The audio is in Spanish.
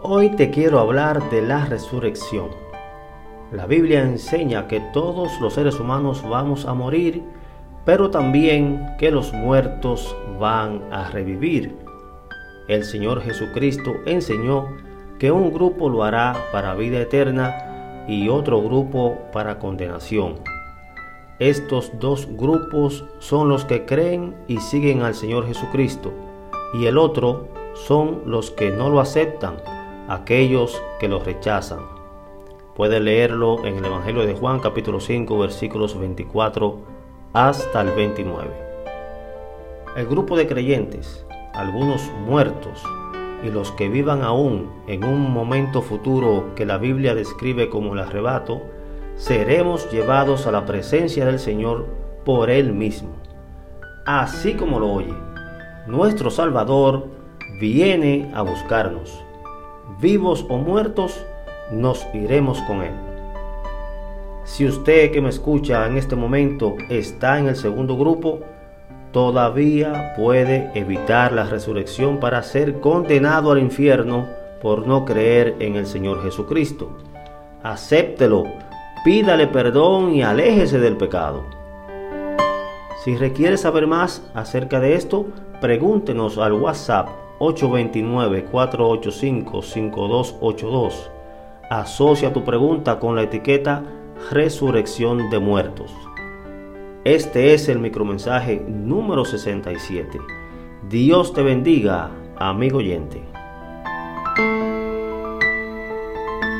Hoy te quiero hablar de la resurrección. La Biblia enseña que todos los seres humanos vamos a morir, pero también que los muertos van a revivir. El Señor Jesucristo enseñó que un grupo lo hará para vida eterna y otro grupo para condenación. Estos dos grupos son los que creen y siguen al Señor Jesucristo, y el otro son los que no lo aceptan aquellos que los rechazan. Puede leerlo en el Evangelio de Juan capítulo 5 versículos 24 hasta el 29. El grupo de creyentes, algunos muertos y los que vivan aún en un momento futuro que la Biblia describe como el arrebato, seremos llevados a la presencia del Señor por Él mismo. Así como lo oye, nuestro Salvador viene a buscarnos vivos o muertos, nos iremos con Él. Si usted que me escucha en este momento está en el segundo grupo, todavía puede evitar la resurrección para ser condenado al infierno por no creer en el Señor Jesucristo. Acéptelo, pídale perdón y aléjese del pecado. Si requiere saber más acerca de esto, pregúntenos al WhatsApp 829-485-5282. Asocia tu pregunta con la etiqueta Resurrección de Muertos. Este es el micromensaje número 67. Dios te bendiga, amigo oyente.